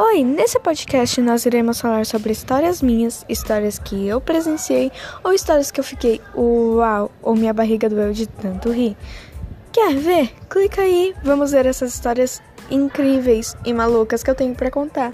Oi, nesse podcast nós iremos falar sobre histórias minhas, histórias que eu presenciei ou histórias que eu fiquei uau ou minha barriga doeu de tanto rir. Quer ver? Clica aí, vamos ver essas histórias incríveis e malucas que eu tenho para contar.